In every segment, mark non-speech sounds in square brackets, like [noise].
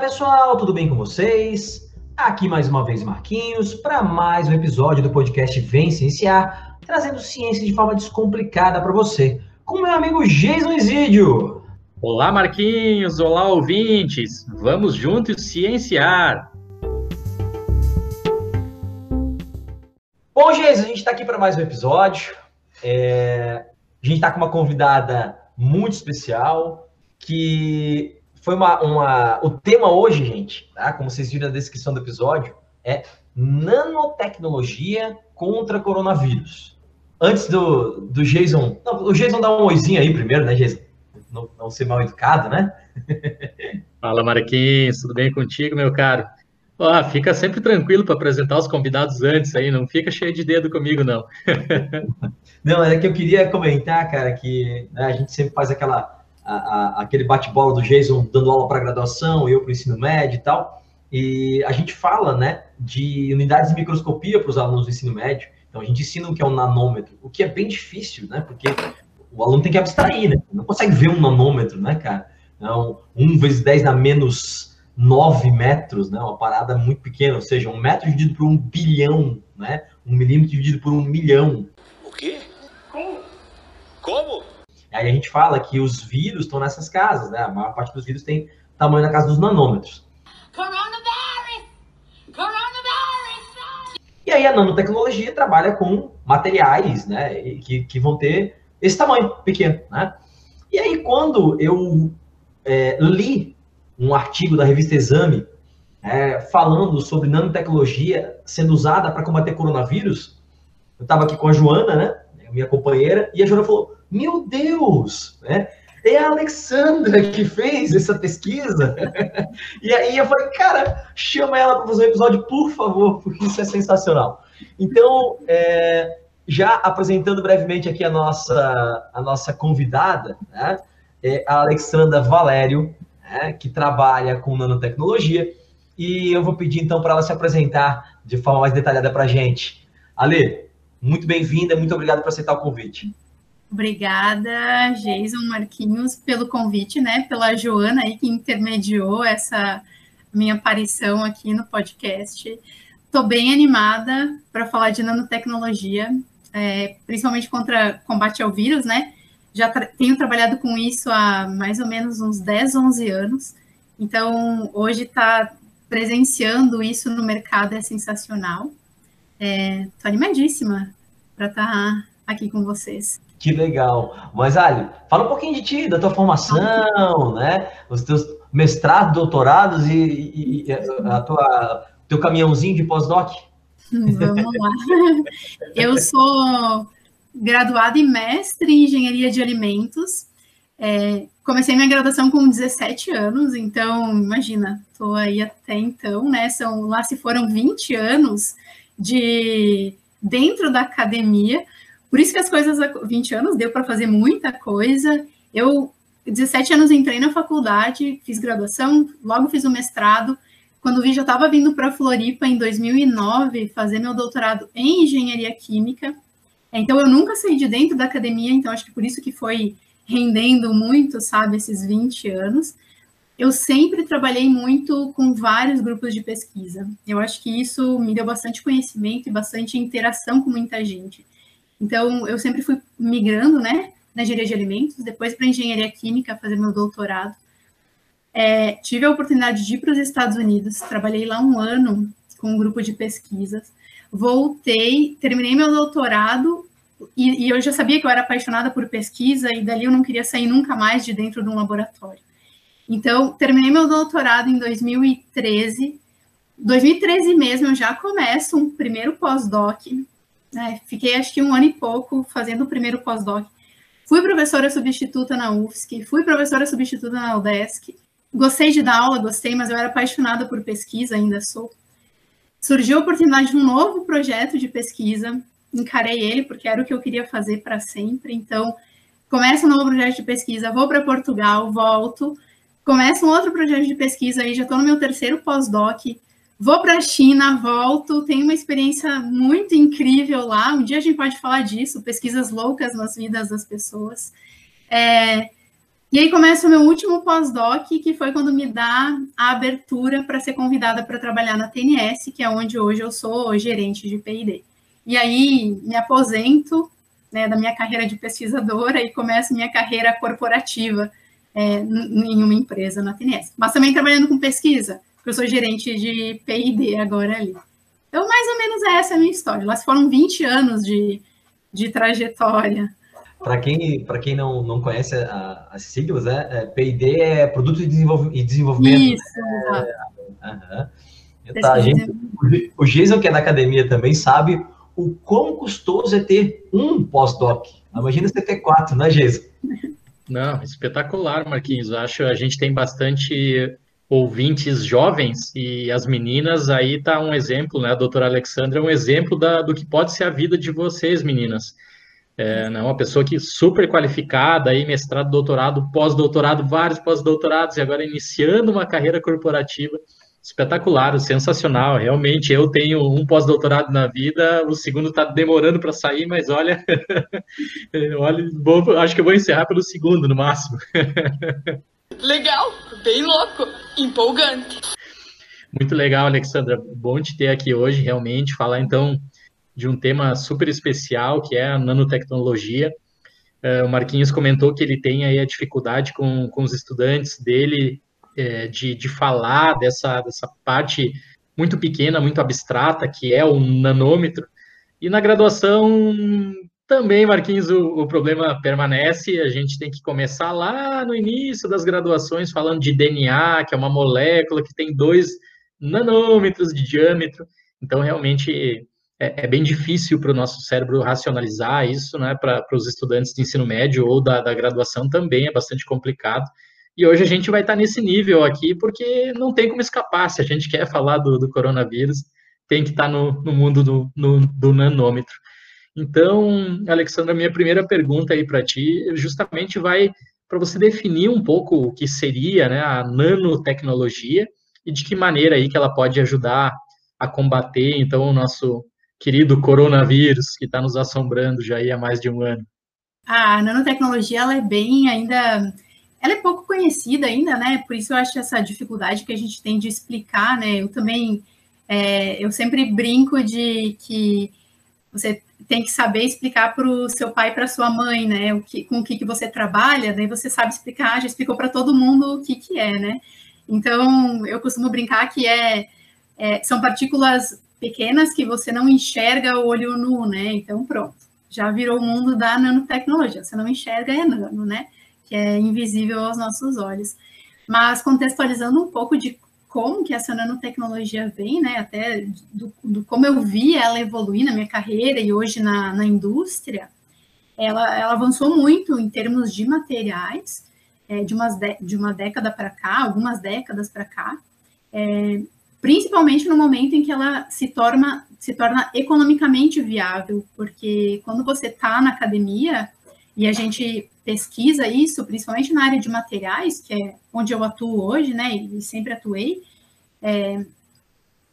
Pessoal, tudo bem com vocês? Aqui mais uma vez Marquinhos para mais um episódio do podcast Vem Cienciar, trazendo ciência de forma descomplicada para você, com meu amigo Jason Isidio. Olá Marquinhos, olá ouvintes, vamos juntos cienciar. Bom, Jason, a gente está aqui para mais um episódio. É... A gente está com uma convidada muito especial que foi uma, uma, O tema hoje, gente, tá? como vocês viram na descrição do episódio, é nanotecnologia contra coronavírus. Antes do, do Jason. Não, o Jason dá um oizinho aí primeiro, né, Jason? Não, não ser mal educado, né? [laughs] Fala, Marquinhos, tudo bem contigo, meu caro? Ah, fica sempre tranquilo para apresentar os convidados antes aí, não fica cheio de dedo comigo, não. [laughs] não, é que eu queria comentar, cara, que né, a gente sempre faz aquela a, a, aquele bate-bola do Jason dando aula para graduação, eu para o ensino médio e tal. E a gente fala, né, de unidades de microscopia para os alunos do ensino médio. Então a gente ensina o que é um nanômetro, o que é bem difícil, né? Porque o aluno tem que abstrair, né? Não consegue ver um nanômetro, né, cara? Então, 1 vezes 10 na menos 9 metros, né? Uma parada muito pequena, ou seja, um metro dividido por um bilhão, né? Um milímetro dividido por um milhão. O quê? Como? Como? Aí a gente fala que os vírus estão nessas casas, né? A maior parte dos vírus tem tamanho na casa dos nanômetros. Coronavirus! Coronavirus! E aí a nanotecnologia trabalha com materiais, né? Que, que vão ter esse tamanho pequeno, né? E aí quando eu é, li um artigo da revista Exame é, falando sobre nanotecnologia sendo usada para combater coronavírus, eu estava aqui com a Joana, né? Minha companheira, e a Joana falou: meu Deus, né? É a Alexandra que fez essa pesquisa. [laughs] e aí eu falei, cara, chama ela para fazer um episódio, por favor, porque isso é sensacional. Então, é, já apresentando brevemente aqui a nossa, a nossa convidada, né? É a Alexandra Valério, né? que trabalha com nanotecnologia. E eu vou pedir então para ela se apresentar de forma mais detalhada para a gente. Ale, muito bem-vinda, muito obrigado por aceitar o convite. Obrigada, Jason Marquinhos, pelo convite, né? Pela Joana aí que intermediou essa minha aparição aqui no podcast. Estou bem animada para falar de nanotecnologia, é, principalmente contra combate ao vírus, né? Já tra tenho trabalhado com isso há mais ou menos uns 10, 11 anos. Então, hoje está presenciando isso no mercado é sensacional. Estou é, animadíssima para estar tá aqui com vocês. Que legal. Mas, Ali, fala um pouquinho de ti, da tua formação, né? Os teus mestrados, doutorados e, e, a tua teu caminhãozinho de pós-doc. Vamos lá. [laughs] Eu sou graduada e mestre em engenharia de alimentos. É, comecei minha graduação com 17 anos, então, imagina, estou aí até então, né? São, lá se foram 20 anos de dentro da academia. Por isso que as coisas há 20 anos deu para fazer muita coisa. Eu, 17 anos, entrei na faculdade, fiz graduação, logo fiz o mestrado. Quando vi, já estava vindo para Floripa em 2009 fazer meu doutorado em engenharia química. Então, eu nunca saí de dentro da academia, então acho que por isso que foi rendendo muito, sabe, esses 20 anos. Eu sempre trabalhei muito com vários grupos de pesquisa. Eu acho que isso me deu bastante conhecimento e bastante interação com muita gente. Então, eu sempre fui migrando, né, na engenharia de alimentos, depois para engenharia química, fazer meu doutorado. É, tive a oportunidade de ir para os Estados Unidos, trabalhei lá um ano com um grupo de pesquisas, voltei, terminei meu doutorado e, e, eu já sabia que eu era apaixonada por pesquisa e dali eu não queria sair nunca mais de dentro de um laboratório. Então, terminei meu doutorado em 2013. 2013 mesmo eu já começo um primeiro pós-doc é, fiquei acho que um ano e pouco fazendo o primeiro pós-doc. Fui professora substituta na UFSC, fui professora substituta na UDESC. Gostei de dar aula, gostei, mas eu era apaixonada por pesquisa, ainda sou. Surgiu a oportunidade de um novo projeto de pesquisa, encarei ele porque era o que eu queria fazer para sempre. Então, começo um novo projeto de pesquisa, vou para Portugal, volto, começo um outro projeto de pesquisa aí, já estou no meu terceiro pós-doc, Vou para a China, volto, tenho uma experiência muito incrível lá. Um dia a gente pode falar disso, pesquisas loucas nas vidas das pessoas. É, E aí começa o meu último pós-doc, que foi quando me dá a abertura para ser convidada para trabalhar na TNS, que é onde hoje eu sou gerente de P&D. E aí me aposento né, da minha carreira de pesquisadora e começo minha carreira corporativa é, em uma empresa na TNS. Mas também trabalhando com pesquisa, porque eu sou gerente de P&D agora ali. Então, mais ou menos essa é a minha história. Lá foram 20 anos de, de trajetória. Para quem, quem não, não conhece a, as siglas, é, é P&D é Produto de Desenvolvimento. Isso, é, Tá, gente, o Jason, que é da academia, também sabe o quão custoso é ter um pós-doc. Imagina você ter quatro, né, Jason? Não, espetacular, Marquinhos. Acho que a gente tem bastante ouvintes jovens e as meninas, aí tá um exemplo, né? A doutora Alexandra é um exemplo da, do que pode ser a vida de vocês, meninas. É, né, uma pessoa que super qualificada, aí, mestrado, doutorado, pós-doutorado, vários pós-doutorados, e agora iniciando uma carreira corporativa espetacular, sensacional. Realmente, eu tenho um pós-doutorado na vida, o segundo está demorando para sair, mas olha, [laughs] olha acho que eu vou encerrar pelo segundo, no máximo. [laughs] Legal, bem louco, empolgante. Muito legal, Alexandra. Bom te ter aqui hoje, realmente, falar então de um tema super especial, que é a nanotecnologia. Uh, o Marquinhos comentou que ele tem aí a dificuldade com, com os estudantes dele é, de, de falar dessa, dessa parte muito pequena, muito abstrata, que é o nanômetro. E na graduação também, Marquinhos, o, o, problema permanece. A gente tem que começar lá no início das graduações falando de DNA, que é uma molécula que tem dois nanômetros de diâmetro. Então, realmente, é, é bem difícil para o nosso cérebro racionalizar isso, né? Para os estudantes de ensino médio ou da, da graduação também é bastante complicado. E hoje a gente vai estar nesse nível aqui, porque não tem como escapar. Se a gente quer falar do, do coronavírus, tem que estar no, no mundo do, no, do nanômetro. Então, Alexandra, minha primeira pergunta aí para ti justamente vai para você definir um pouco o que seria né, a nanotecnologia e de que maneira aí que ela pode ajudar a combater, então, o nosso querido coronavírus que está nos assombrando já há mais de um ano? A nanotecnologia ela é bem ainda, ela é pouco conhecida ainda, né? Por isso eu acho essa dificuldade que a gente tem de explicar, né? Eu também, é, eu sempre brinco de que você tem que saber explicar para o seu pai para sua mãe, né? O que, com o que, que você trabalha, daí você sabe explicar, já explicou para todo mundo o que, que é, né? Então, eu costumo brincar que é, é são partículas pequenas que você não enxerga o olho nu, né? Então, pronto, já virou o mundo da nanotecnologia. Você não enxerga é nano, né? Que é invisível aos nossos olhos. Mas contextualizando um pouco de como que essa nanotecnologia vem, né? Até do, do como eu vi ela evoluir na minha carreira e hoje na, na indústria, ela, ela avançou muito em termos de materiais, é, de, umas de, de uma década para cá, algumas décadas para cá. É, principalmente no momento em que ela se torna, se torna economicamente viável, porque quando você está na academia e a gente pesquisa isso, principalmente na área de materiais, que é onde eu atuo hoje, né, e sempre atuei, é,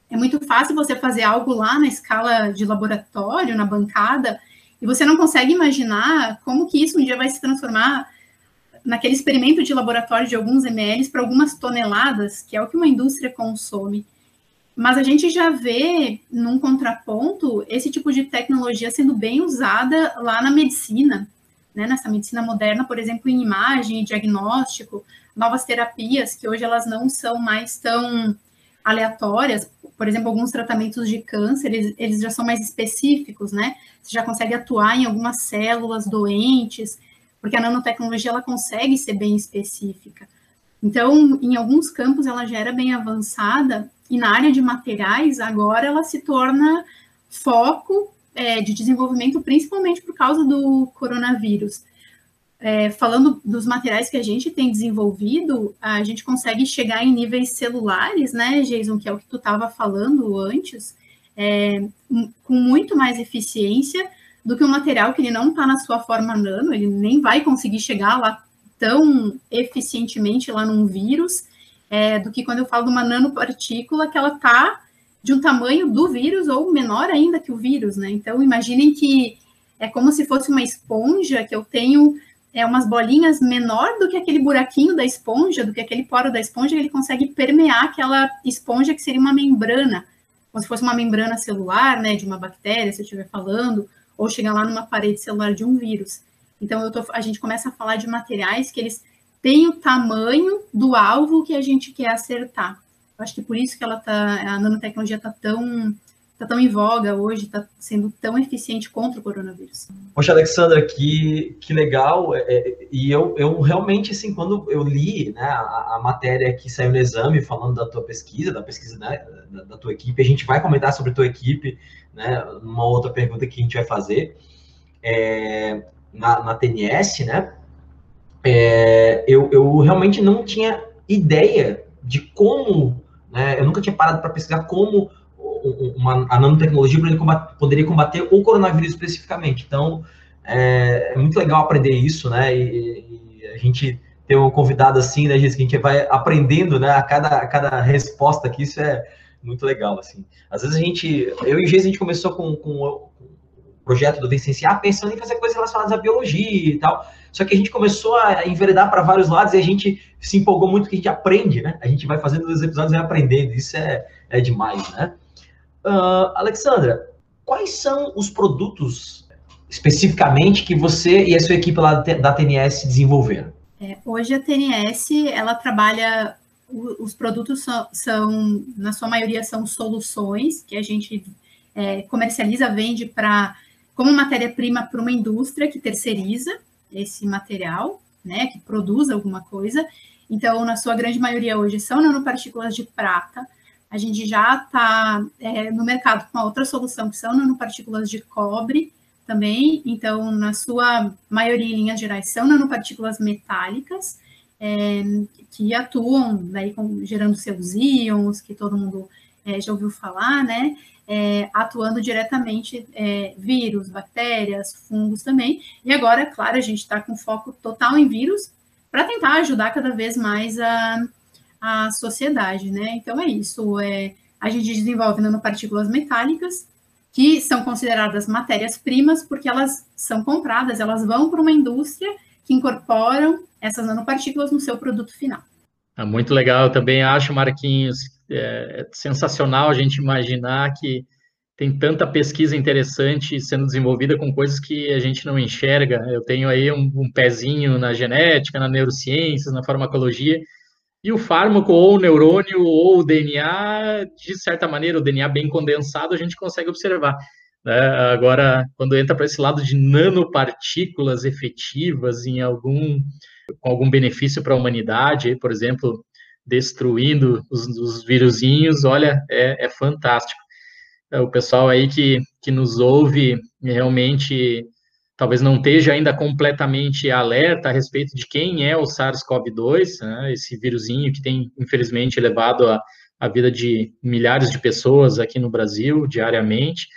é muito fácil você fazer algo lá na escala de laboratório, na bancada, e você não consegue imaginar como que isso um dia vai se transformar naquele experimento de laboratório de alguns ml para algumas toneladas, que é o que uma indústria consome. Mas a gente já vê, num contraponto, esse tipo de tecnologia sendo bem usada lá na medicina, né? nessa medicina moderna, por exemplo, em imagem e diagnóstico, novas terapias, que hoje elas não são mais tão aleatórias, por exemplo, alguns tratamentos de câncer, eles, eles já são mais específicos, né? Você já consegue atuar em algumas células doentes, porque a nanotecnologia ela consegue ser bem específica. Então, em alguns campos ela já era bem avançada, e na área de materiais, agora ela se torna foco é, de desenvolvimento, principalmente por causa do coronavírus. É, falando dos materiais que a gente tem desenvolvido, a gente consegue chegar em níveis celulares, né, Jason, que é o que tu estava falando antes, é, com muito mais eficiência do que um material que ele não está na sua forma nano, ele nem vai conseguir chegar lá tão eficientemente lá num vírus, é, do que quando eu falo de uma nanopartícula que ela está de um tamanho do vírus ou menor ainda que o vírus, né? Então, imaginem que é como se fosse uma esponja que eu tenho é umas bolinhas menor do que aquele buraquinho da esponja, do que aquele poro da esponja, ele consegue permear aquela esponja que seria uma membrana, como se fosse uma membrana celular, né, de uma bactéria, se eu estiver falando, ou chegar lá numa parede celular de um vírus. Então, tô, a gente começa a falar de materiais que eles têm o tamanho do alvo que a gente quer acertar. Acho que por isso que ela tá, a nanotecnologia está tão está tão em voga hoje, está sendo tão eficiente contra o coronavírus. Poxa, Alexandra, que, que legal. É, é, e eu, eu realmente, assim, quando eu li né, a, a, matéria que saiu no exame falando da tua pesquisa, da pesquisa né, da, da, tua equipe, a gente vai comentar sobre tua equipe, né, numa outra pergunta que a gente vai fazer, é, na, na TNS, né, é, eu, eu realmente não tinha ideia de como, né, eu nunca tinha parado para pesquisar como uma, a nanotecnologia poderia combater o coronavírus especificamente. Então, é, é, muito legal aprender isso, né? E, e, a gente ter um convidado assim, né, Giz, que a gente vai aprendendo, né, a cada, a cada resposta aqui, isso é muito legal, assim. Às vezes a gente, eu e o Giz, a gente começou com, com o projeto do Vicenciar pensando em fazer coisas relacionadas à biologia e tal, só que a gente começou a enveredar para vários lados e a gente se empolgou muito que a gente aprende, né? A gente vai fazendo os episódios e vai aprendendo, isso é, é demais, né? Uh, Alexandra, quais são os produtos especificamente que você e a sua equipe lá da TNS desenvolveram? É, hoje a TNS ela trabalha os produtos são, são, na sua maioria são soluções que a gente é, comercializa, vende para como matéria-prima para uma indústria que terceiriza esse material, né, que produz alguma coisa. Então, na sua grande maioria hoje são nanopartículas de prata, a gente já está é, no mercado com uma outra solução, que são nanopartículas de cobre também. Então, na sua maioria, em linhas gerais, são nanopartículas metálicas, é, que atuam daí com, gerando seus íons, que todo mundo é, já ouviu falar, né? É, atuando diretamente é, vírus, bactérias, fungos também. E agora, claro, a gente está com foco total em vírus para tentar ajudar cada vez mais a a sociedade, né? Então é isso. É, a gente desenvolve nanopartículas metálicas que são consideradas matérias-primas porque elas são compradas, elas vão para uma indústria que incorporam essas nanopartículas no seu produto final. É muito legal, eu também acho, Marquinhos, é sensacional a gente imaginar que tem tanta pesquisa interessante sendo desenvolvida com coisas que a gente não enxerga. Eu tenho aí um, um pezinho na genética, na neurociências, na farmacologia, e o fármaco, ou o neurônio, ou o DNA, de certa maneira, o DNA bem condensado, a gente consegue observar. Né? Agora, quando entra para esse lado de nanopartículas efetivas em algum, com algum benefício para a humanidade, por exemplo, destruindo os, os vírusinhos, olha, é, é fantástico. O pessoal aí que, que nos ouve realmente talvez não esteja ainda completamente alerta a respeito de quem é o SARS-CoV-2, né, esse vírusinho que tem, infelizmente, levado a, a vida de milhares de pessoas aqui no Brasil diariamente.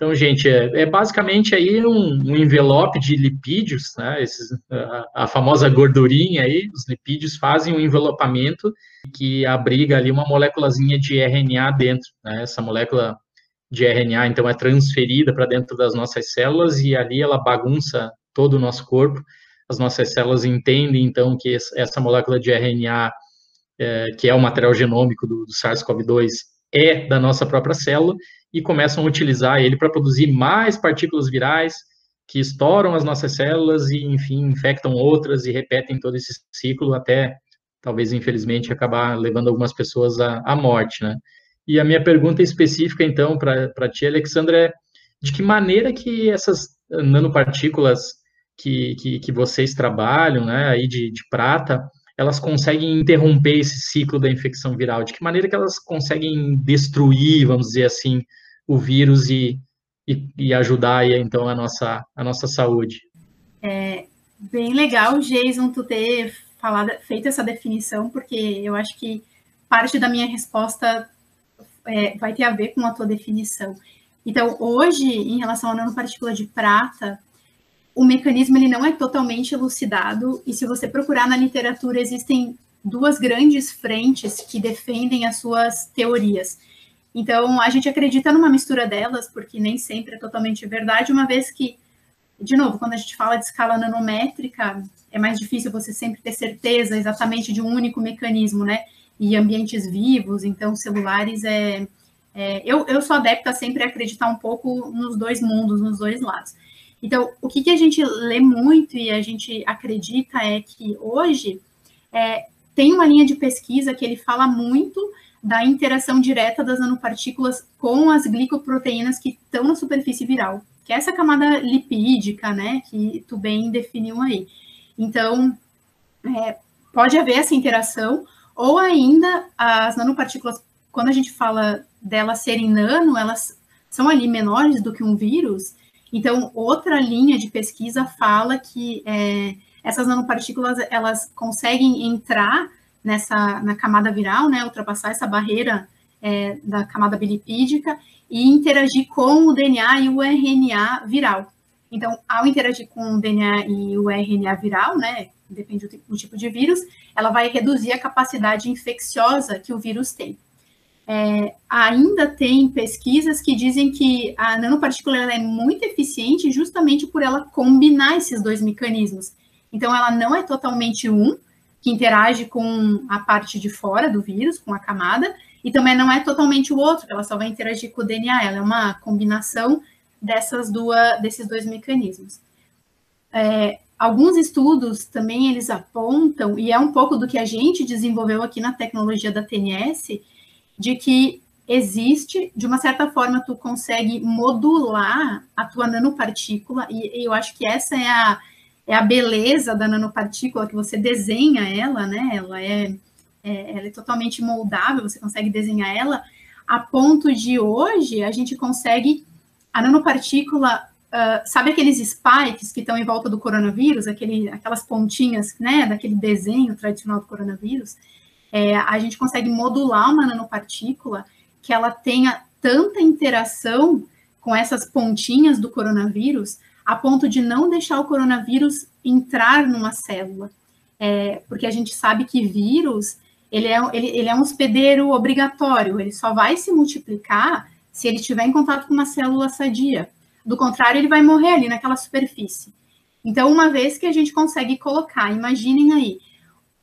Então, gente, é, é basicamente aí um, um, envelope de lipídios, né, esses, a, a, famosa gordurinha aí, os lipídios fazem um envelopamento que abriga ali uma moléculazinha de RNA dentro, né, essa molécula de RNA, então é transferida para dentro das nossas células e ali ela bagunça todo o nosso corpo. As nossas células entendem, então, que essa molécula de RNA, é, que é o material genômico do, do SARS-CoV-2, é da nossa própria célula e começam a utilizar ele para produzir mais partículas virais que estouram as nossas células e, enfim, infectam outras e repetem todo esse ciclo até, talvez, infelizmente, acabar levando algumas pessoas à, à morte, né? E a minha pergunta específica, então, para ti, Alexandra, é de que maneira que essas nanopartículas que, que, que vocês trabalham, né, aí de, de prata, elas conseguem interromper esse ciclo da infecção viral? De que maneira que elas conseguem destruir, vamos dizer assim, o vírus e, e, e ajudar então, a nossa, a nossa saúde? É bem legal, Jason, tu ter falado, feito essa definição, porque eu acho que parte da minha resposta é, vai ter a ver com a tua definição. Então, hoje, em relação à nanopartícula de prata, o mecanismo ele não é totalmente elucidado, e se você procurar na literatura, existem duas grandes frentes que defendem as suas teorias. Então, a gente acredita numa mistura delas, porque nem sempre é totalmente verdade, uma vez que de novo, quando a gente fala de escala nanométrica, é mais difícil você sempre ter certeza exatamente de um único mecanismo, né? E ambientes vivos, então celulares é. é eu, eu sou adepta sempre a acreditar um pouco nos dois mundos, nos dois lados. Então, o que, que a gente lê muito e a gente acredita é que hoje é, tem uma linha de pesquisa que ele fala muito da interação direta das nanopartículas com as glicoproteínas que estão na superfície viral, que é essa camada lipídica, né, que tu bem definiu aí. Então, é, pode haver essa interação, ou ainda as nanopartículas, quando a gente fala delas serem nano, elas são ali menores do que um vírus, então, outra linha de pesquisa fala que é, essas nanopartículas elas conseguem entrar nessa na camada viral, né, ultrapassar essa barreira é, da camada bilipídica e interagir com o DNA e o RNA viral. Então, ao interagir com o DNA e o RNA viral, né, depende do tipo de vírus, ela vai reduzir a capacidade infecciosa que o vírus tem. É, ainda tem pesquisas que dizem que a nanopartícula é muito eficiente justamente por ela combinar esses dois mecanismos. Então, ela não é totalmente um, que interage com a parte de fora do vírus, com a camada, e também não é totalmente o outro, ela só vai interagir com o DNA, ela é uma combinação dessas duas, desses dois mecanismos. É, alguns estudos também eles apontam, e é um pouco do que a gente desenvolveu aqui na tecnologia da TNS, de que existe, de uma certa forma, tu consegue modular a tua nanopartícula, e, e eu acho que essa é a, é a beleza da nanopartícula, que você desenha ela, né? Ela é, é, ela é totalmente moldável, você consegue desenhar ela, a ponto de hoje a gente consegue, a nanopartícula, uh, sabe aqueles spikes que estão em volta do coronavírus, aquele, aquelas pontinhas, né, daquele desenho tradicional do coronavírus? É, a gente consegue modular uma nanopartícula que ela tenha tanta interação com essas pontinhas do coronavírus, a ponto de não deixar o coronavírus entrar numa célula. É, porque a gente sabe que vírus, ele é, ele, ele é um hospedeiro obrigatório, ele só vai se multiplicar se ele estiver em contato com uma célula sadia. Do contrário, ele vai morrer ali naquela superfície. Então, uma vez que a gente consegue colocar, imaginem aí,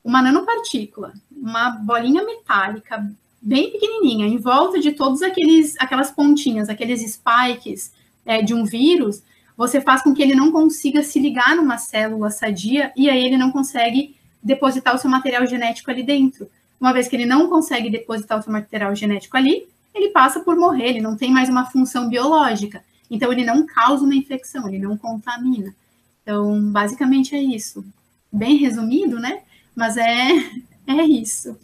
uma nanopartícula, uma bolinha metálica bem pequenininha, em volta de todos aqueles aquelas pontinhas, aqueles spikes é, de um vírus, você faz com que ele não consiga se ligar numa célula sadia e aí ele não consegue depositar o seu material genético ali dentro. Uma vez que ele não consegue depositar o seu material genético ali, ele passa por morrer, ele não tem mais uma função biológica. Então, ele não causa uma infecção, ele não contamina. Então, basicamente é isso. Bem resumido, né? Mas é, [laughs] é isso.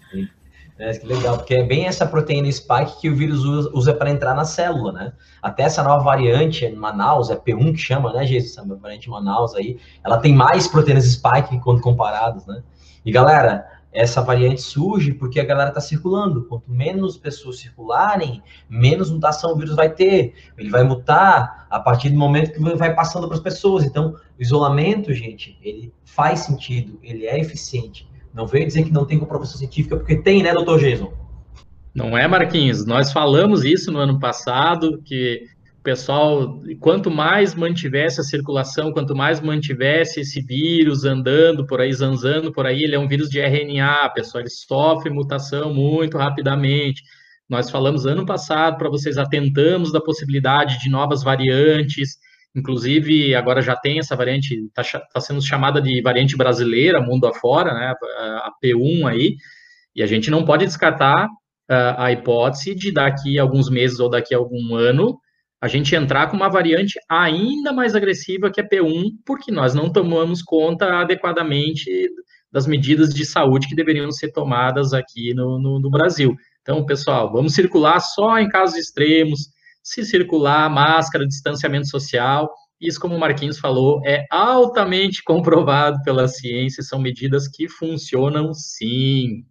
É, que legal, porque é bem essa proteína spike que o vírus usa, para entrar na célula, né? Até essa nova variante em Manaus, é P1 que chama, né, Jesus? Essa variante Manaus aí, ela tem mais proteínas spike quando comparadas, né? E galera, essa variante surge porque a galera está circulando. Quanto menos pessoas circularem, menos mutação o vírus vai ter. Ele vai mutar a partir do momento que vai passando para as pessoas. Então, o isolamento, gente, ele faz sentido, ele é eficiente. Não veio dizer que não tem comprovação científica, porque tem, né, doutor Jason? Não é, Marquinhos? Nós falamos isso no ano passado, que pessoal, quanto mais mantivesse a circulação, quanto mais mantivesse esse vírus andando por aí, zanzando por aí, ele é um vírus de RNA, pessoal, ele sofre mutação muito rapidamente. Nós falamos ano passado para vocês, atentamos da possibilidade de novas variantes, Inclusive, agora já tem essa variante, está tá sendo chamada de variante brasileira, mundo afora, né, a P1 aí, e a gente não pode descartar uh, a hipótese de daqui a alguns meses ou daqui a algum ano a gente entrar com uma variante ainda mais agressiva que a P1, porque nós não tomamos conta adequadamente das medidas de saúde que deveriam ser tomadas aqui no, no, no Brasil. Então, pessoal, vamos circular só em casos extremos, se circular, máscara, distanciamento social. Isso, como o Marquinhos falou, é altamente comprovado pela ciência, são medidas que funcionam sim.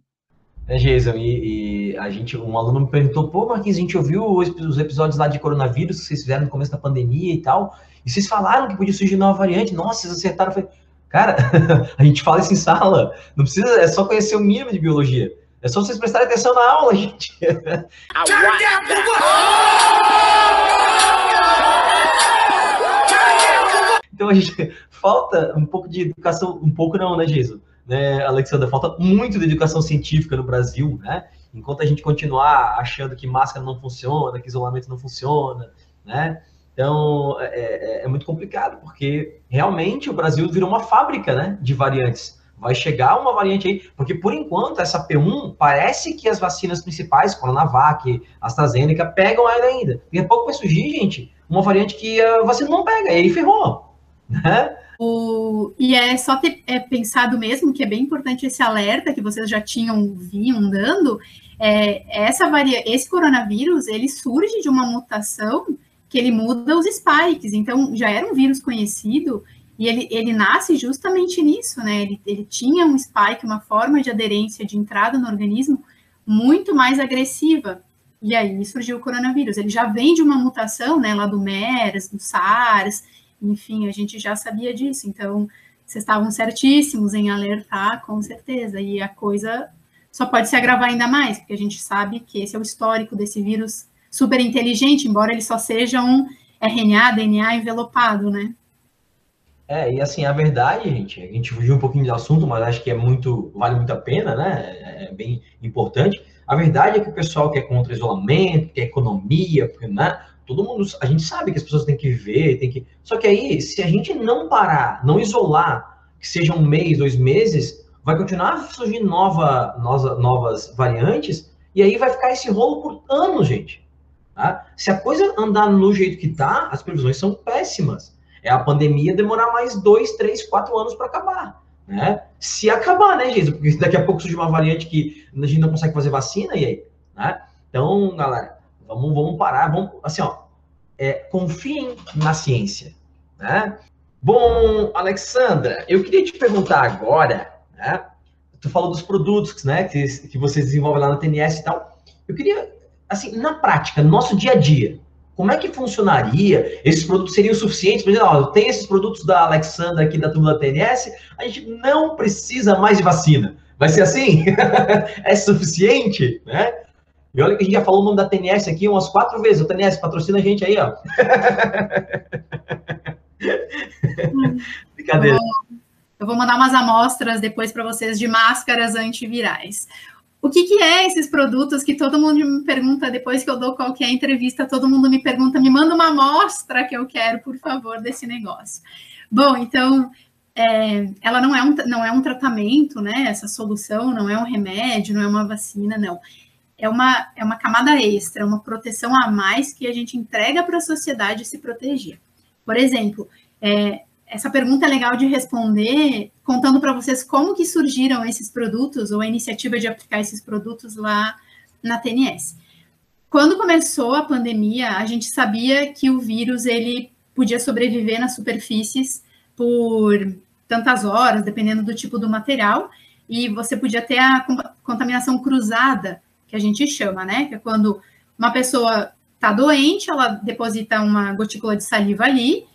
É, Jason, e, e, a gente, um aluno me perguntou, pô, Marquinhos, a gente ouviu os episódios lá de coronavírus que vocês fizeram no começo da pandemia e tal, e vocês falaram que podia surgir nova variante, nossa, vocês acertaram. Eu falei, cara, [laughs] a gente fala isso em sala, não precisa, é só conhecer o mínimo de biologia. É só vocês prestarem atenção na aula, [laughs] gente. Então a gente [laughs] falta um pouco de educação, um pouco não, né, Jesus? Né, Alexandra, falta muito de educação científica no Brasil, né? Enquanto a gente continuar achando que máscara não funciona, que isolamento não funciona, né? Então é, é, é muito complicado, porque realmente o Brasil virou uma fábrica, né, de variantes. Vai chegar uma variante aí, porque por enquanto essa P1 parece que as vacinas principais, Coronavac, AstraZeneca, pegam ela ainda. Daqui a pouco vai surgir, gente, uma variante que a vacina não pega, e aí ferrou. Né? O, e é só ter é, pensado mesmo que é bem importante esse alerta que vocês já tinham vindo dando. É, essa varia, esse coronavírus ele surge de uma mutação que ele muda os spikes. Então já era um vírus conhecido e ele, ele nasce justamente nisso, né? Ele, ele tinha um spike, uma forma de aderência de entrada no organismo muito mais agressiva. E aí surgiu o coronavírus. Ele já vem de uma mutação, né, lá do MERS, do SARS, enfim, a gente já sabia disso. Então, vocês estavam certíssimos em alertar, com certeza. E a coisa só pode se agravar ainda mais, porque a gente sabe que esse é o histórico desse vírus super inteligente, embora ele só seja um RNA, DNA envelopado, né? É, e assim, a verdade, gente, a gente fugiu um pouquinho do assunto, mas acho que é muito, vale muito a pena, né? É, é bem importante. A verdade é que o pessoal que é contra isolamento, que é economia, né? Todo mundo, a gente sabe que as pessoas têm que viver, tem que. Só que aí, se a gente não parar, não isolar, que seja um mês, dois meses, vai continuar surgindo nova, nova, novas variantes, e aí vai ficar esse rolo por anos, gente. Tá? Se a coisa andar no jeito que tá, as previsões são péssimas é a pandemia demorar mais dois, três, quatro anos para acabar. Né? Se acabar, né, gente? Porque daqui a pouco surge uma variante que a gente não consegue fazer vacina, e aí? Né? Então, galera, vamos, vamos parar, vamos, assim, ó, é, confiem na ciência, né? Bom, Alexandra, eu queria te perguntar agora, né? Tu falou dos produtos, né, que, que vocês desenvolvem lá na TNS e tal. Eu queria, assim, na prática, no nosso dia a dia, como é que funcionaria? Esses produtos seriam suficientes? Por exemplo, tem esses produtos da Alexandra aqui da turma da TNS, a gente não precisa mais de vacina. Vai ser assim? [laughs] é suficiente? Né? E olha que a gente já falou o nome da TNS aqui umas quatro vezes. O TNS patrocina a gente aí, ó. [laughs] Brincadeira. Eu vou mandar umas amostras depois para vocês de máscaras antivirais. O que, que é esses produtos que todo mundo me pergunta depois que eu dou qualquer entrevista, todo mundo me pergunta, me manda uma amostra que eu quero, por favor, desse negócio. Bom, então, é, ela não é, um, não é um tratamento, né? Essa solução não é um remédio, não é uma vacina, não. É uma, é uma camada extra, uma proteção a mais que a gente entrega para a sociedade se proteger. Por exemplo, é, essa pergunta é legal de responder contando para vocês como que surgiram esses produtos ou a iniciativa de aplicar esses produtos lá na TNS. Quando começou a pandemia, a gente sabia que o vírus ele podia sobreviver nas superfícies por tantas horas, dependendo do tipo do material, e você podia ter a contaminação cruzada, que a gente chama, né? Que é quando uma pessoa está doente, ela deposita uma gotícula de saliva ali,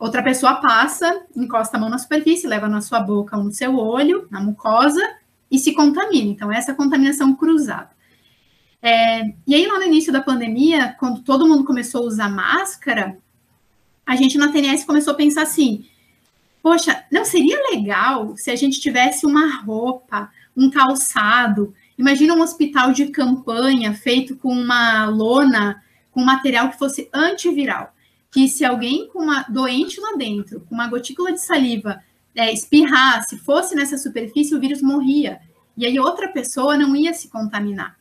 Outra pessoa passa, encosta a mão na superfície, leva na sua boca ou no seu olho, na mucosa, e se contamina. Então, essa é contaminação cruzada. É, e aí, lá no início da pandemia, quando todo mundo começou a usar máscara, a gente na TNS começou a pensar assim: poxa, não seria legal se a gente tivesse uma roupa, um calçado? Imagina um hospital de campanha feito com uma lona, com material que fosse antiviral que se alguém com uma doente lá dentro, com uma gotícula de saliva, é, espirrasse, fosse nessa superfície, o vírus morria. E aí outra pessoa não ia se contaminar.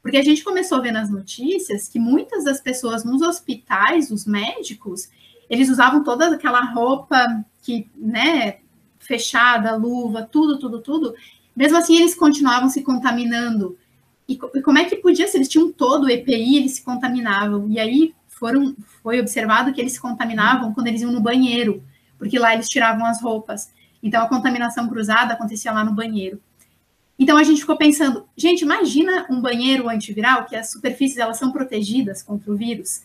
Porque a gente começou a ver nas notícias que muitas das pessoas nos hospitais, os médicos, eles usavam toda aquela roupa que, né, fechada, luva, tudo, tudo, tudo. Mesmo assim, eles continuavam se contaminando. E, e como é que podia, se eles tinham todo o EPI, eles se contaminavam? E aí foram, foi observado que eles se contaminavam quando eles iam no banheiro, porque lá eles tiravam as roupas. Então a contaminação cruzada acontecia lá no banheiro. Então a gente ficou pensando, gente, imagina um banheiro antiviral que as superfícies elas são protegidas contra o vírus.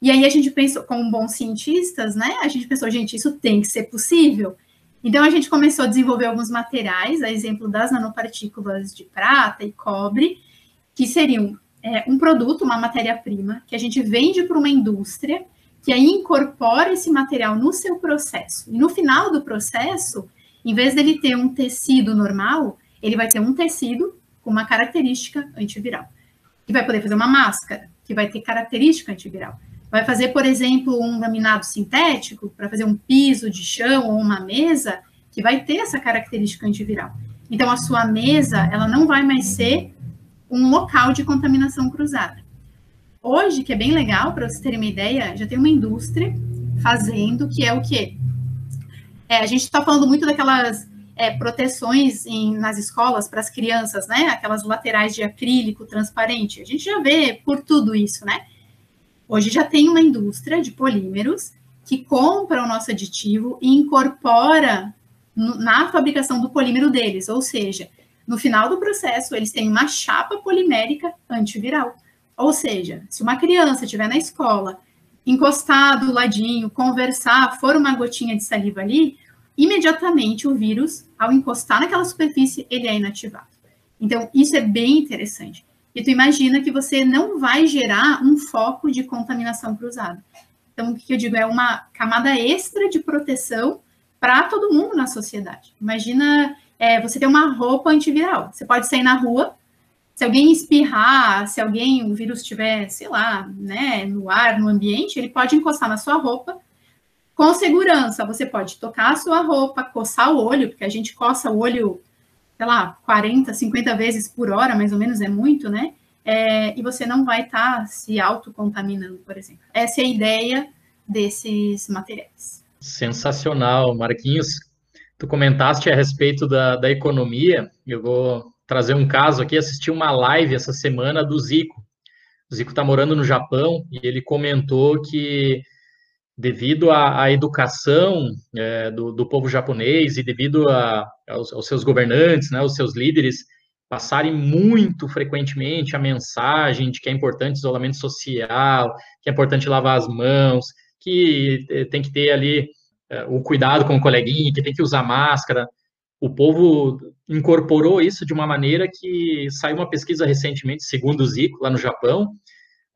E aí a gente pensou, como bons cientistas, né? A gente pensou, gente, isso tem que ser possível. Então a gente começou a desenvolver alguns materiais, a exemplo das nanopartículas de prata e cobre, que seriam é, um produto, uma matéria-prima, que a gente vende para uma indústria, que aí incorpora esse material no seu processo. E no final do processo, em vez dele ter um tecido normal, ele vai ter um tecido com uma característica antiviral. Que vai poder fazer uma máscara, que vai ter característica antiviral. Vai fazer, por exemplo, um laminado sintético para fazer um piso de chão ou uma mesa que vai ter essa característica antiviral. Então, a sua mesa, ela não vai mais ser um local de contaminação cruzada. Hoje, que é bem legal, para vocês terem uma ideia, já tem uma indústria fazendo, que é o quê? É, a gente está falando muito daquelas é, proteções em, nas escolas para as crianças, né? Aquelas laterais de acrílico transparente. A gente já vê por tudo isso, né? Hoje já tem uma indústria de polímeros que compra o nosso aditivo e incorpora na fabricação do polímero deles, ou seja, no final do processo eles têm uma chapa polimérica antiviral. Ou seja, se uma criança estiver na escola, encostado do ladinho, conversar, for uma gotinha de saliva ali, imediatamente o vírus, ao encostar naquela superfície, ele é inativado. Então, isso é bem interessante. E tu imagina que você não vai gerar um foco de contaminação cruzada. Então, o que eu digo é uma camada extra de proteção para todo mundo na sociedade. Imagina é, você ter uma roupa antiviral. Você pode sair na rua, se alguém espirrar, se alguém, o vírus estiver, sei lá, né, no ar, no ambiente, ele pode encostar na sua roupa com segurança. Você pode tocar a sua roupa, coçar o olho, porque a gente coça o olho sei lá, 40, 50 vezes por hora, mais ou menos, é muito, né? É, e você não vai estar tá se autocontaminando, por exemplo. Essa é a ideia desses materiais. Sensacional, Marquinhos. Tu comentaste a respeito da, da economia, eu vou trazer um caso aqui, assisti uma live essa semana do Zico. O Zico está morando no Japão e ele comentou que devido à, à educação é, do, do, povo japonês e devido a, aos, aos, seus governantes, né, os seus líderes, passarem muito frequentemente a mensagem de que é importante isolamento social, que é importante lavar as mãos, que é, tem que ter ali é, o cuidado com o coleguinha, que tem que usar máscara. O povo incorporou isso de uma maneira que saiu uma pesquisa recentemente, segundo o Zico, lá no Japão,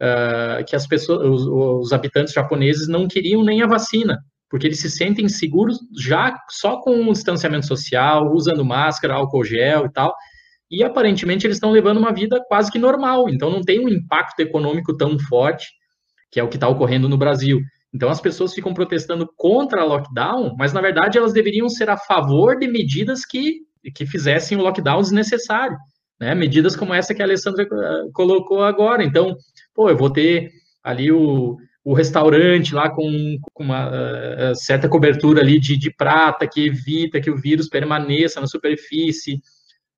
uh, que as pessoas, os, os, habitantes japoneses não queriam nem a vacina, porque eles se sentem seguros já só com o distanciamento social, usando máscara, álcool gel e tal, e aparentemente eles estão levando uma vida quase que normal, então não tem um impacto econômico tão forte, que é o que está ocorrendo no Brasil. Então as pessoas ficam protestando contra a lockdown, mas na verdade elas deveriam ser a favor de medidas que, que fizessem o lockdown desnecessário. Né? Medidas como essa que a Alessandra eh, colocou agora. Então, pô, eu vou ter ali o, o restaurante lá com, com uma uh, certa cobertura ali de, de prata que evita que o vírus permaneça na superfície.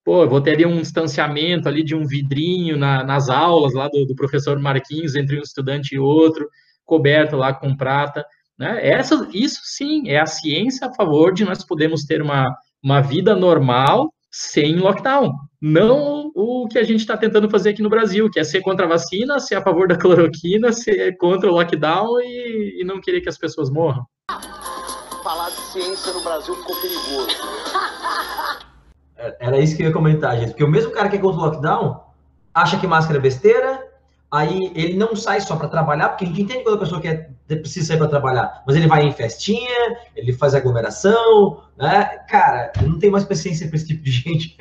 Pô, eu vou ter ali um distanciamento ali de um vidrinho na, nas aulas lá do, do, professor Marquinhos entre um estudante e outro, coberto lá com prata. Né? Essa, isso sim é a ciência a favor de nós podermos ter uma, uma vida normal sem lockdown. Não o que a gente está tentando fazer aqui no Brasil, que é ser contra a vacina, ser a favor da cloroquina, ser contra o lockdown e, e não querer que as pessoas morram. Falar de ciência no Brasil ficou perigoso. É, era isso que eu ia comentar, gente. Porque o mesmo cara que é contra o lockdown acha que máscara é besteira, aí ele não sai só para trabalhar, porque a gente entende quando a pessoa quer, precisa sair para trabalhar, mas ele vai em festinha, ele faz aglomeração, né? Cara, eu não tenho mais paciência para esse tipo de gente.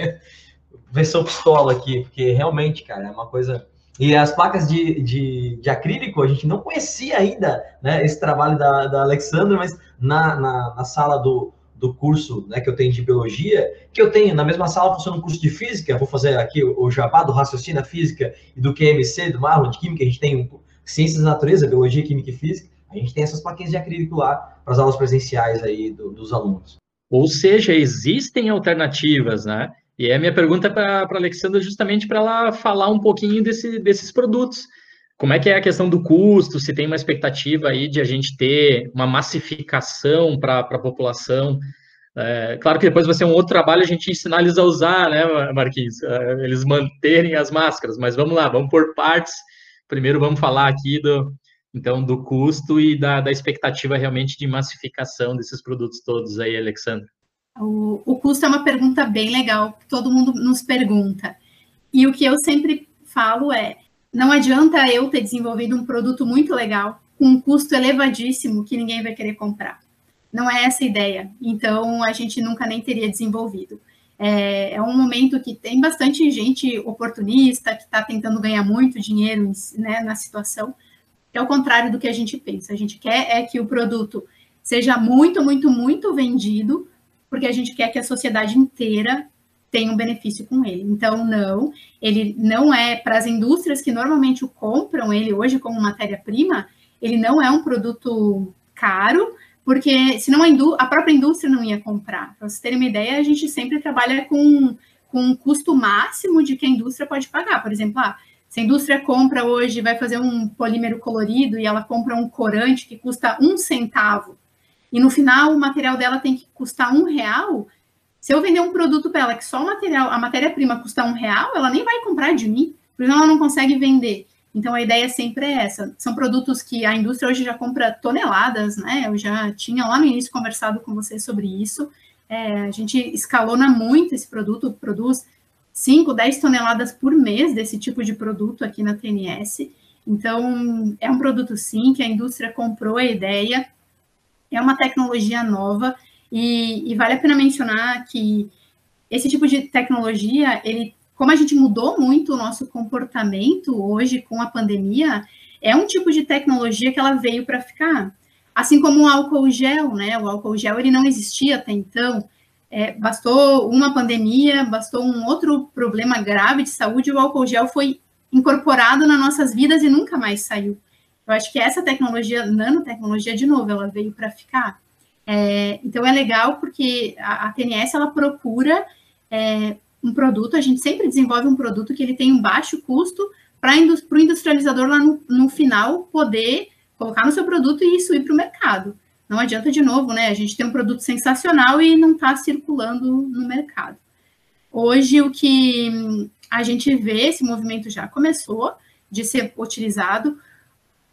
Versão pistola aqui, porque realmente, cara, é uma coisa. E as placas de, de, de acrílico, a gente não conhecia ainda, né? Esse trabalho da, da Alexandra, mas na, na, na sala do, do curso né, que eu tenho de biologia, que eu tenho na mesma sala funciona um curso de física, vou fazer aqui o, jabá do raciocínio física e do QMC, do Marlon, de química, a gente tem ciências da natureza, biologia, química e física, a gente tem essas plaquinhas de acrílico lá para as aulas presenciais aí do, dos alunos. Ou seja, existem alternativas, né? E é a minha pergunta para a Alexandra justamente para ela falar um pouquinho desse, desses produtos. Como é que é a questão do custo? Se tem uma expectativa aí de a gente ter uma massificação para a população? É, claro que depois vai ser um outro trabalho a gente ensinar eles a usar, né, Marquinhos? É, eles manterem as máscaras, mas vamos lá, vamos por partes. Primeiro vamos falar aqui do, então, do custo e da, da expectativa realmente de massificação desses produtos todos aí, Alexandre. O, o custo é uma pergunta bem legal, que todo mundo nos pergunta. E o que eu sempre falo é, não adianta eu ter desenvolvido um produto muito legal com um custo elevadíssimo que ninguém vai querer comprar. Não é essa a ideia. Então, a gente nunca nem teria desenvolvido. É, é um momento que tem bastante gente oportunista, que está tentando ganhar muito dinheiro né, na situação, é o contrário do que a gente pensa. A gente quer é que o produto seja muito, muito, muito vendido, porque a gente quer que a sociedade inteira tenha um benefício com ele. Então, não, ele não é para as indústrias que normalmente o compram ele hoje como matéria-prima, ele não é um produto caro, porque senão a, a, própria indústria não ia comprar. Para vocês terem uma ideia, a gente sempre trabalha com, com um custo máximo de que a indústria pode pagar. Por exemplo, ah, se a indústria compra hoje, vai fazer um polímero colorido e ela compra um corante que custa um centavo, e no final o material dela tem que custar um real, se eu vender um produto para ela que só o material, a matéria-prima custa um real, ela nem vai comprar de mim, porque ela não consegue vender. Então a ideia sempre é essa. São produtos que a indústria hoje já compra toneladas, né? Eu já tinha lá no início conversado com você sobre isso. É, a gente escalona muito esse produto, produz 5, 10 toneladas por mês desse tipo de produto aqui na TNS. Então, é um produto sim que a indústria comprou a ideia, é uma tecnologia nova e, e, vale a pena mencionar que esse tipo de tecnologia, ele, como a gente mudou muito o nosso comportamento hoje com a pandemia, é um tipo de tecnologia que ela veio para ficar. Assim como o álcool gel, né? O álcool gel ele não existia até então. É, bastou uma pandemia, bastou um outro problema grave de saúde, o álcool gel foi incorporado nas nossas vidas e nunca mais saiu. Eu acho que essa tecnologia, nanotecnologia, de novo, ela veio para ficar. É, então é legal porque a, a TNS ela procura é, um produto, a gente sempre desenvolve um produto que ele tem um baixo custo para o industrializador lá no, no, final poder colocar no seu produto e isso ir para o mercado. Não adianta de novo, né? A gente tem um produto sensacional e não está circulando no mercado. Hoje o que a gente vê, esse movimento já começou de ser utilizado.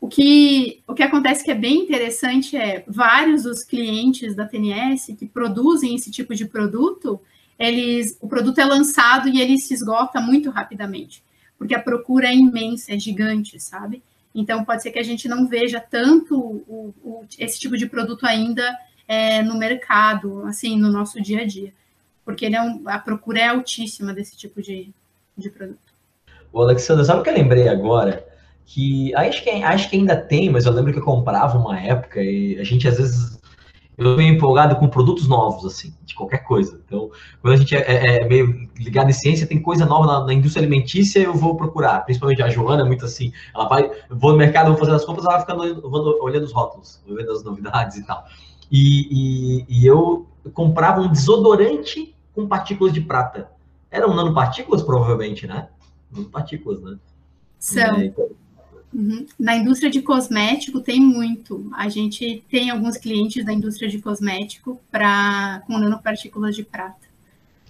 O que, o que acontece que é bem interessante é vários dos clientes da TNS que produzem esse tipo de produto, eles, o produto é lançado e ele se esgota muito rapidamente, porque a procura é imensa, é gigante, sabe? Então pode ser que a gente não veja tanto o, o, esse tipo de produto ainda é, no mercado, assim, no nosso dia a dia, porque é um, a procura é altíssima desse tipo de, de produto. O Alexandre, sabe o que eu lembrei agora? Que acho que acho que ainda tem, mas eu lembro que eu comprava uma época e a gente às vezes eu venho empolgado com produtos novos, assim, de qualquer coisa. Então, quando a gente é, é, é meio ligado em ciência, tem coisa nova na, na, indústria alimentícia, eu vou procurar. Principalmente a Joana é muito assim. Ela vai, vou no mercado, vou fazer as compras, ela vai ficando vou, olhando os rótulos, vendo as novidades e tal. E, e, e eu comprava um desodorante com partículas de prata. Eram nanopartículas, provavelmente, né? Nanopartículas, né? São. É, então, Uhum. Na indústria de cosmético tem muito. A gente tem alguns clientes da indústria de cosmético para com nanopartículas de prata.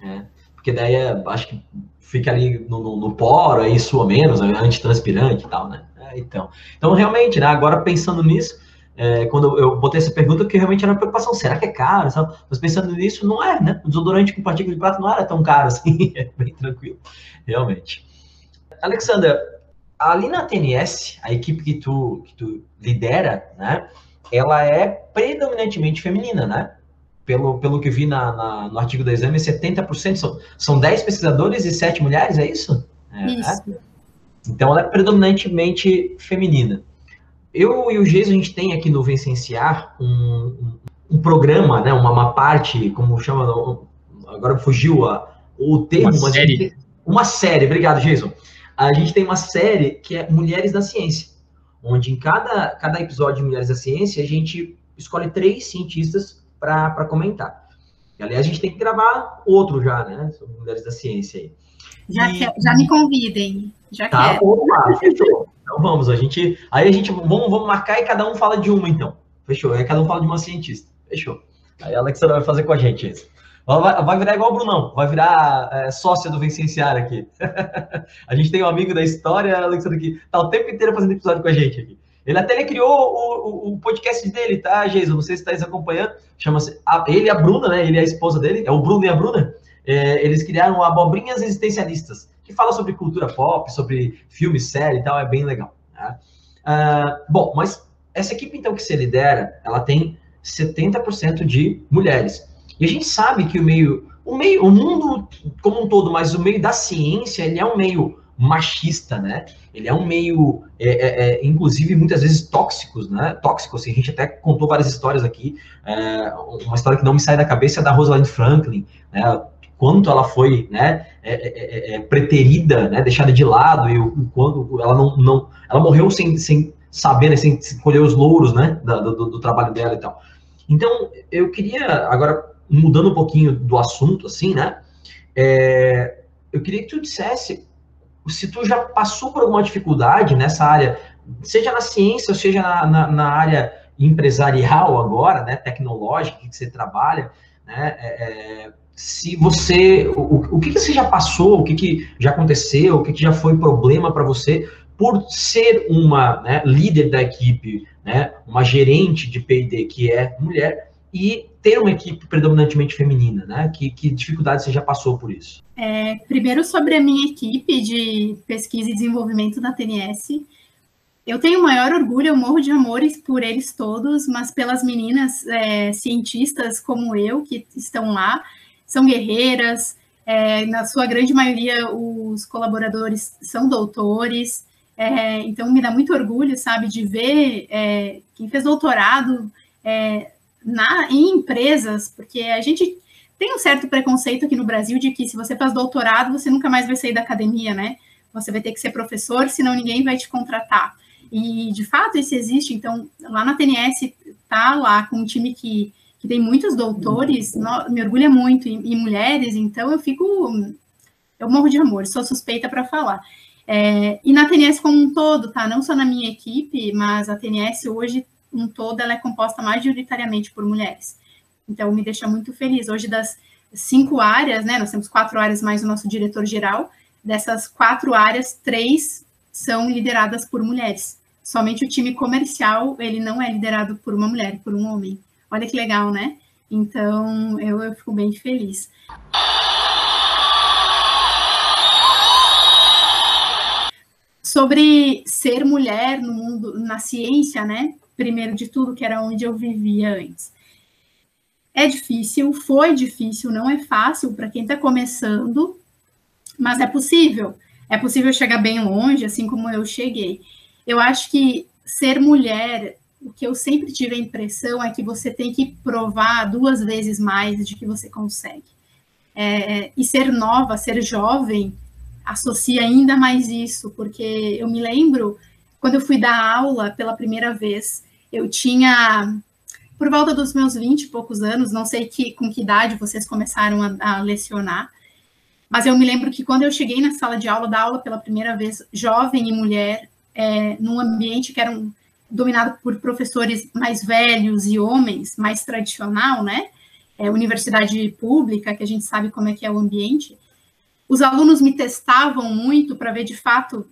É, porque daí é, acho que fica ali no, no, no poro, aí sua menos, é antitranspirante e tal, né? É, então, então, realmente, né, agora pensando nisso, é, quando eu botei essa pergunta, que realmente era uma preocupação, será que é caro? Mas pensando nisso, não é, né? O desodorante com partícula de prata não era tão caro assim, [laughs] é bem tranquilo, realmente. Alexandra, ali na TNS, a equipe que tu, que tu lidera, né, ela é predominantemente feminina, né? Pelo, pelo que vi na, na no artigo do exame, 70% são, são 10 pesquisadores e 7 mulheres, é isso? É, isso. Né? Então, ela é predominantemente feminina. Eu e o Geis, a gente tem aqui no Vencenciar um, um, um programa, né, uma, uma, parte, como chama, agora fugiu a, o termo, uma série. uma série, obrigado, Jason a gente tem uma série que é Mulheres da Ciência, onde em cada, cada episódio de Mulheres da Ciência a gente escolhe três cientistas para comentar. E, aliás, a gente tem que gravar outro já, né? Sobre Mulheres da Ciência aí. Já, e... já me convidem. Já tá, quero. Opa, fechou. Então vamos, a gente. Aí a gente vamos, vamos marcar e cada um fala de uma, então. Fechou. Aí cada um fala de uma cientista. Fechou. Aí a Alexandra vai fazer com a gente isso. Vai, vai virar igual o Brunão, vai virar é, sócia do Vicenciário aqui. [laughs] a gente tem um amigo da história, Alexandre, que tá o tempo inteiro fazendo episódio com a gente aqui. Ele até ele criou o, o, o podcast dele, tá, Geison? Não sei se está acompanhando. Chama-se. Ele e a Bruna, né? Ele é a esposa dele, é o Bruno e a Bruna. É, eles criaram Abobrinhas Existencialistas, que fala sobre cultura pop, sobre filme, série e tal, é bem legal. Tá? Uh, bom, mas essa equipe, então, que você lidera, ela tem 70% de mulheres. E a gente sabe que o meio, o meio, o mundo como um todo, mas o meio da ciência, ele é um meio machista, né? Ele é um meio, é, é, é, inclusive, muitas vezes tóxicos, né? Tóxico, assim, a gente até contou várias histórias aqui. É, uma história que não me sai da cabeça é da Rosalind Franklin, né? Quanto ela foi, né? É, é, preterida, né? Deixada de lado e o, quando ela não, não, ela morreu sem, sem saber, né? sem, colher os louros, né? Do, do, do trabalho dela e tal. Então, eu queria agora mudando um pouquinho do assunto, assim, né? eu queria que tu dissesse se tu já passou por alguma dificuldade nessa área, seja na ciência ou seja na, na, na área empresarial agora, né, tecnológica que você trabalha, né, é, é, se você, o, o que, que você já passou, o que, que já aconteceu, o que, que já foi problema para você por ser uma né, líder da equipe, né, uma gerente de P&D que é mulher e ter uma equipe predominantemente feminina, né? Que, que dificuldade você já passou por isso? É, primeiro sobre a minha equipe de pesquisa e desenvolvimento da TNS. Eu tenho maior orgulho, eu morro de amores por eles todos, mas pelas meninas é, cientistas como eu que estão lá, são guerreiras, é, na sua grande maioria os colaboradores são doutores, é, então me dá muito orgulho, sabe, de ver é, quem fez doutorado é, na, em empresas, porque a gente tem um certo preconceito aqui no Brasil de que se você faz doutorado, você nunca mais vai sair da academia, né? Você vai ter que ser professor, senão ninguém vai te contratar. E, de fato, isso existe. Então, lá na TNS, tá lá com um time que, que tem muitos doutores, no, me orgulha muito, e, e, mulheres, então eu fico... Eu morro de amor, sou suspeita para falar. É, e na TNS como um todo, tá? Não só na minha equipe, mas a TNS hoje um todo, ela é composta majoritariamente por mulheres. Então, me deixa muito feliz. Hoje, das cinco áreas, né, nós temos quatro áreas mais o nosso diretor-geral, dessas quatro áreas, três são lideradas por mulheres. Somente o time comercial, ele não é liderado por uma mulher, por um homem. Olha que legal, né? Então, eu, eu fico bem feliz. Sobre ser mulher no mundo, na ciência, né? Primeiro de tudo, que era onde eu vivia antes. É difícil, foi difícil, não é fácil para quem está começando, mas é possível. É possível chegar bem longe, assim como eu cheguei. Eu acho que ser mulher, o que eu sempre tive a impressão é que você tem que provar duas vezes mais de que você consegue. É, e ser nova, ser jovem, associa ainda mais isso, porque eu me lembro quando eu fui dar aula pela primeira vez, eu tinha por volta dos meus 20 e poucos anos, não sei que, com que idade vocês começaram a, a lecionar, mas eu me lembro que quando eu cheguei na sala de aula, dar aula pela primeira vez, jovem e mulher, é, num ambiente que era um, dominado por professores mais velhos e homens, mais tradicional, né? É, universidade pública, que a gente sabe como é que é o ambiente. Os alunos me testavam muito para ver de fato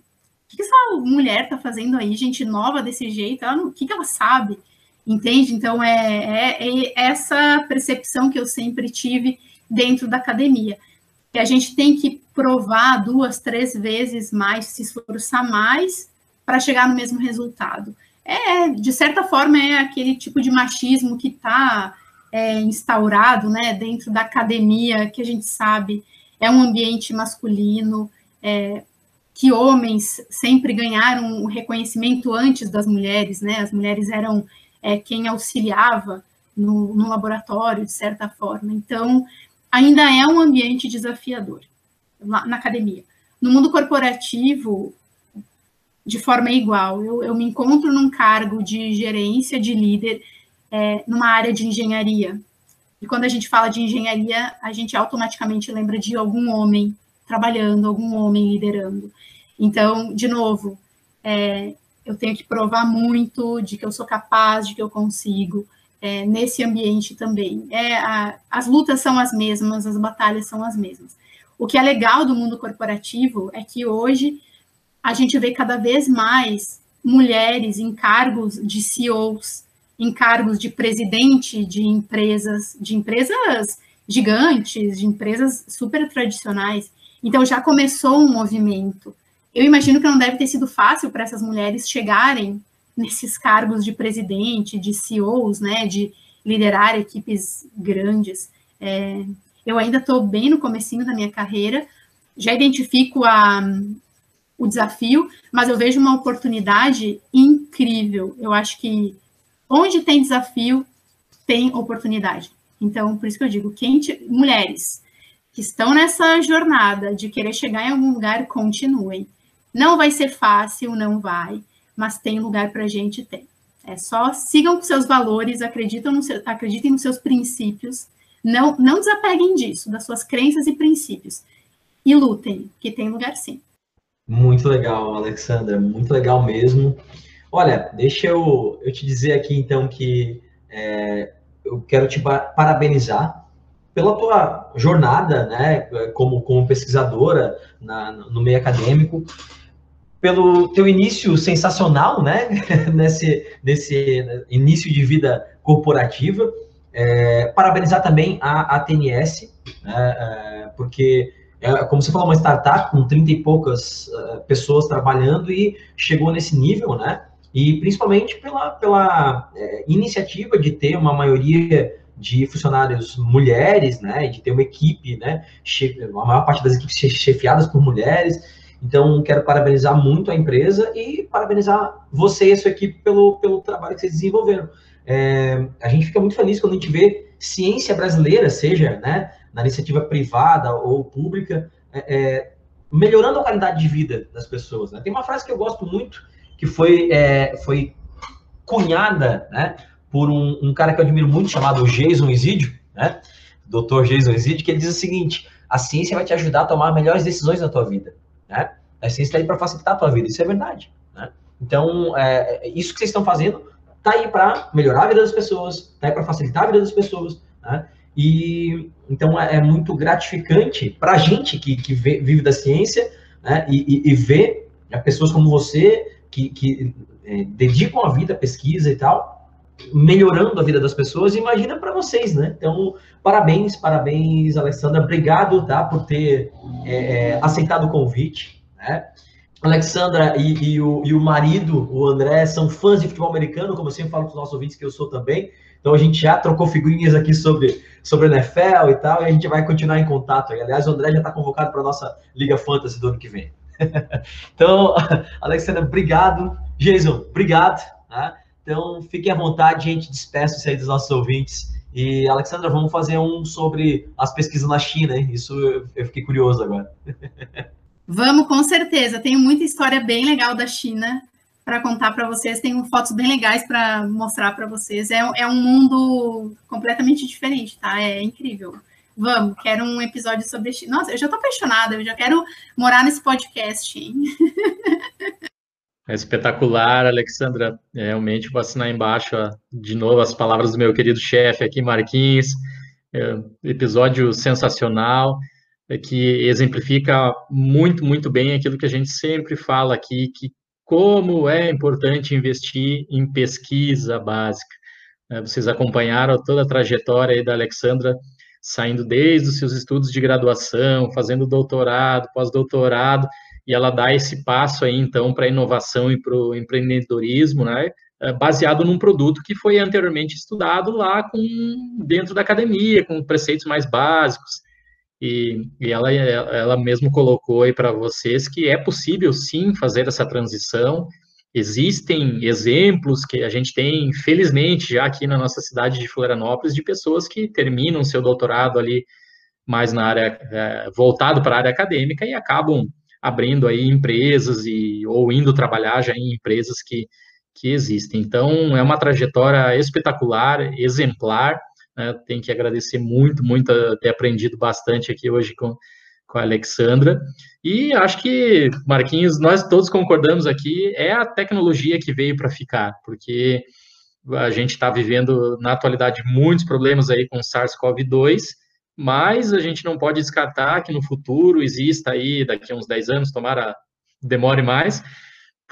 que, que essa mulher está fazendo aí, gente nova desse jeito? O que, que ela sabe? Entende? Então, é, é, é essa percepção que eu sempre tive dentro da academia. Que a gente tem que provar duas, três vezes mais, se esforçar mais para chegar no mesmo resultado. É, de certa forma, é aquele tipo de machismo que está é, instaurado né, dentro da academia, que a gente sabe é um ambiente masculino, é, que homens sempre ganharam o reconhecimento antes das mulheres, né? As mulheres eram é, quem auxiliava no, no, laboratório, de certa forma. Então, ainda é um ambiente desafiador lá na academia. No mundo corporativo, de forma igual, eu, eu me encontro num cargo de gerência, de líder, é, numa área de engenharia. E quando a gente fala de engenharia, a gente automaticamente lembra de algum homem trabalhando, algum homem liderando. Então, de novo, é, eu tenho que provar muito de que eu sou capaz, de que eu consigo, é, nesse ambiente também. É, a, as lutas são as mesmas, as batalhas são as mesmas. O que é legal do mundo corporativo é que hoje a gente vê cada vez mais mulheres em cargos de CEOs, em cargos de presidente de empresas, de empresas gigantes, de empresas super tradicionais. Então já começou um movimento. Eu imagino que não deve ter sido fácil para essas mulheres chegarem nesses cargos de presidente, de CEOs, né, de liderar equipes grandes. É, eu ainda estou bem no comecinho da minha carreira, já identifico a, o desafio, mas eu vejo uma oportunidade incrível. Eu acho que onde tem desafio, tem oportunidade. Então, por isso que eu digo, quem mulheres que estão nessa jornada de querer chegar em algum lugar, continuem. Não vai ser fácil, não vai, mas tem lugar para a gente ter. É só sigam com seus valores, acreditam no seu, acreditem nos seus princípios, não, não desapeguem disso, das suas crenças e princípios. E lutem, que tem lugar sim. Muito legal, Alexandra, muito legal mesmo. Olha, deixa eu, eu te dizer aqui então que é, eu quero te parabenizar pela tua jornada, né, como, como pesquisadora na, no meio acadêmico, pelo teu início sensacional, né, [laughs] nesse, nesse início de vida corporativa. É, parabenizar também a, a TNS, né, é, porque é, como você falou, uma startup com 30 e poucas uh, pessoas trabalhando e chegou nesse nível, né? E principalmente pela, pela é, iniciativa de ter uma maioria de funcionários mulheres, né? De ter uma equipe, né? A maior parte das equipes chefiadas por mulheres. Então, quero parabenizar muito a empresa e parabenizar você e a sua equipe pelo, pelo trabalho que vocês desenvolveram. É, a gente fica muito feliz quando a gente vê ciência brasileira, seja né, na iniciativa privada ou pública, é, é, melhorando a qualidade de vida das pessoas. Né? Tem uma frase que eu gosto muito, que foi, é, foi cunhada né, por um, um, cara que eu admiro muito, chamado Jason Isidio, né? Dr. Jason Isidio, que ele diz o seguinte, a ciência vai te ajudar a tomar melhores decisões na tua vida. Né? A ciência está aí para facilitar a tua vida, isso é verdade. Né? Então, é, isso que vocês estão fazendo está aí para melhorar a vida das pessoas, está aí para facilitar a vida das pessoas. Né? E então é, é muito gratificante para a gente que, que vê, vive da ciência né? e, e, e vê pessoas como você que, que é, dedicam a vida à pesquisa e tal, melhorando a vida das pessoas. Imagina para vocês, né? Então, parabéns, parabéns, Alessandra. Obrigado, tá, por ter é, é aceitado o convite, né? Alexandra e, e, o, e, o, marido, o André, são fãs de futebol americano, como eu sempre falo para os nossos ouvintes que eu sou também. Então a gente já trocou figurinhas aqui sobre, sobre NFL e tal, e a gente vai continuar em contato. Aliás, o André já está convocado para a nossa Liga Fantasy do ano que vem. [laughs] então, [laughs] Alexandra, obrigado. Jason, obrigado. Né? Então, fiquem à vontade, gente, despeço-se aí dos nossos ouvintes. E, Alexandra, vamos fazer um sobre as pesquisas na China, hein? Isso eu, fiquei curioso agora. [laughs] Vamos, com certeza. Tenho muita história bem legal da China para contar para vocês. Tenho fotos bem legais para mostrar para vocês. É, é um mundo completamente diferente, tá? É incrível. Vamos, quero um episódio sobre China. Nossa, eu já estou apaixonada, eu já quero morar nesse podcast. [laughs] É espetacular, Alexandra. É, realmente vou assinar embaixo de novo as palavras do meu querido chefe aqui, Marquinhos. É, episódio sensacional. É que exemplifica muito, muito bem aquilo que a gente sempre fala aqui, que como é importante investir em pesquisa básica. Vocês acompanharam toda a trajetória da Alexandra, saindo desde os seus estudos de graduação, fazendo doutorado, pós-doutorado, e ela dá esse passo aí, então, para a inovação e para o empreendedorismo, né? É, baseado num produto que foi anteriormente estudado lá com dentro da academia, com preceitos mais básicos. E, e ela, ela mesmo colocou aí para vocês que é possível sim fazer essa transição. Existem exemplos que a gente tem, felizmente, já aqui na nossa cidade de Florianópolis, de pessoas que terminam seu doutorado ali mais na área, é, voltado para a área acadêmica e acabam abrindo aí empresas e ou indo trabalhar já em empresas que, que existem. Então, é uma trajetória espetacular, exemplar, né? Tem que agradecer muito, muito ter aprendido bastante aqui hoje com, com a Alexandra. E acho que, Marquinhos, nós todos concordamos aqui, é a tecnologia que veio para ficar, porque a gente está vivendo, na atualidade, muitos problemas aí com SARS-CoV-2, mas a gente não pode descartar que no futuro exista aí, daqui a uns 10 anos, tomara demore mais,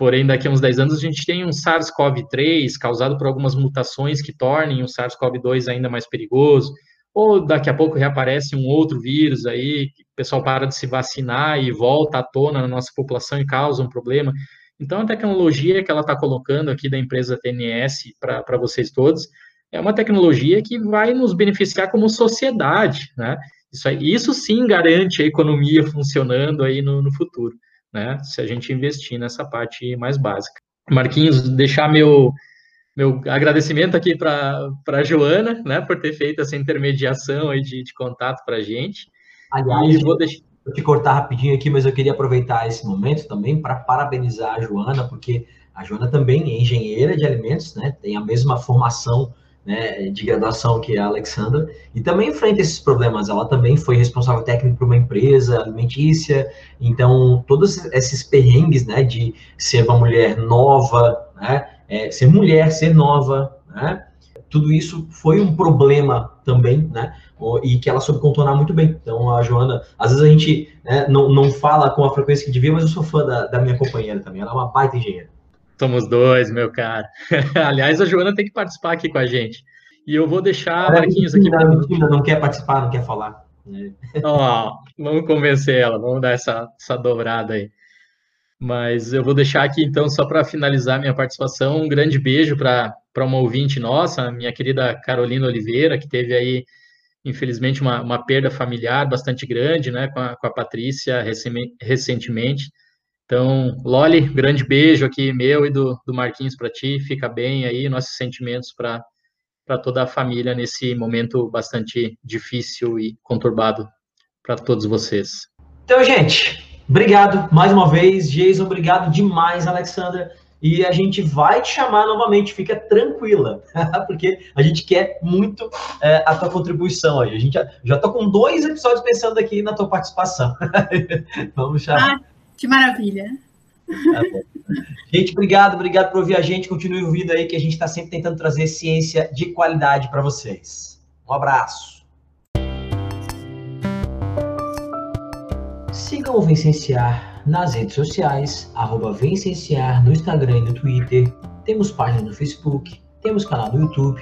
Porém, daqui a uns 10 anos, a gente tem um SARS-CoV-3 causado por algumas mutações que tornem o SARS-CoV-2 ainda mais perigoso, ou daqui a pouco reaparece um outro vírus aí, o pessoal para de se vacinar e volta à tona na nossa população e causa um problema. Então, a tecnologia que ela está colocando aqui da empresa TNS para vocês todos é uma tecnologia que vai nos beneficiar como sociedade, né? Isso, isso sim garante a economia funcionando aí no, no futuro, né? Se a gente investir nessa parte mais básica. Marquinhos, deixar meu, meu agradecimento aqui para a Joana, né, por ter feito essa intermediação aí de, de contato para a gente. Aliás, e vou deixar... vou te cortar rapidinho aqui, mas eu queria aproveitar esse momento também para parabenizar a Joana, porque a Joana também é engenheira de alimentos, né, tem a mesma formação né, de graduação que a Alexandra, e também enfrenta esses problemas. Ela também foi responsável técnico por uma empresa alimentícia, então todos esses perrengues, né, de ser uma mulher nova, né, é, ser mulher, ser nova, né, tudo isso foi um problema também, né, e que ela soube contornar muito bem. Então, a Joana, às vezes a gente né, não, não fala com a frequência que devia, mas eu sou fã da, da minha companheira também, ela é uma baita engenheira. Somos dois, meu cara. [laughs] Aliás, a Joana tem que participar aqui com a gente. E eu vou deixar Marquinhos aqui. Ainda não quer participar, não quer falar. Ó, vamos convencer ela, vamos dar essa, essa dobrada aí. Mas eu vou deixar aqui, então, só para finalizar minha participação, um grande beijo para uma ouvinte nossa, minha querida Carolina Oliveira, que teve aí, infelizmente, uma, uma perda familiar bastante grande, né, com a, com a Patrícia recentemente. Então, Loli, grande beijo aqui meu e do, do Marquinhos para ti. Fica bem aí, nossos sentimentos para toda a família nesse momento bastante difícil e conturbado para todos vocês. Então, gente, obrigado mais uma vez. Jason, obrigado demais, Alexandra. E a gente vai te chamar novamente, fica tranquila, [laughs] porque a gente quer muito é, a tua contribuição aí. A gente já, já tô com dois episódios pensando aqui na tua participação. [laughs] Vamos chamar. Ah. Que maravilha. Tá gente, obrigado, obrigado por ouvir a gente. Continue ouvindo aí que a gente está sempre tentando trazer ciência de qualidade para vocês. Um abraço. Sigam o Vencenciar nas redes sociais, arroba Vencenciar no Instagram e no Twitter. Temos página no Facebook, temos canal no YouTube.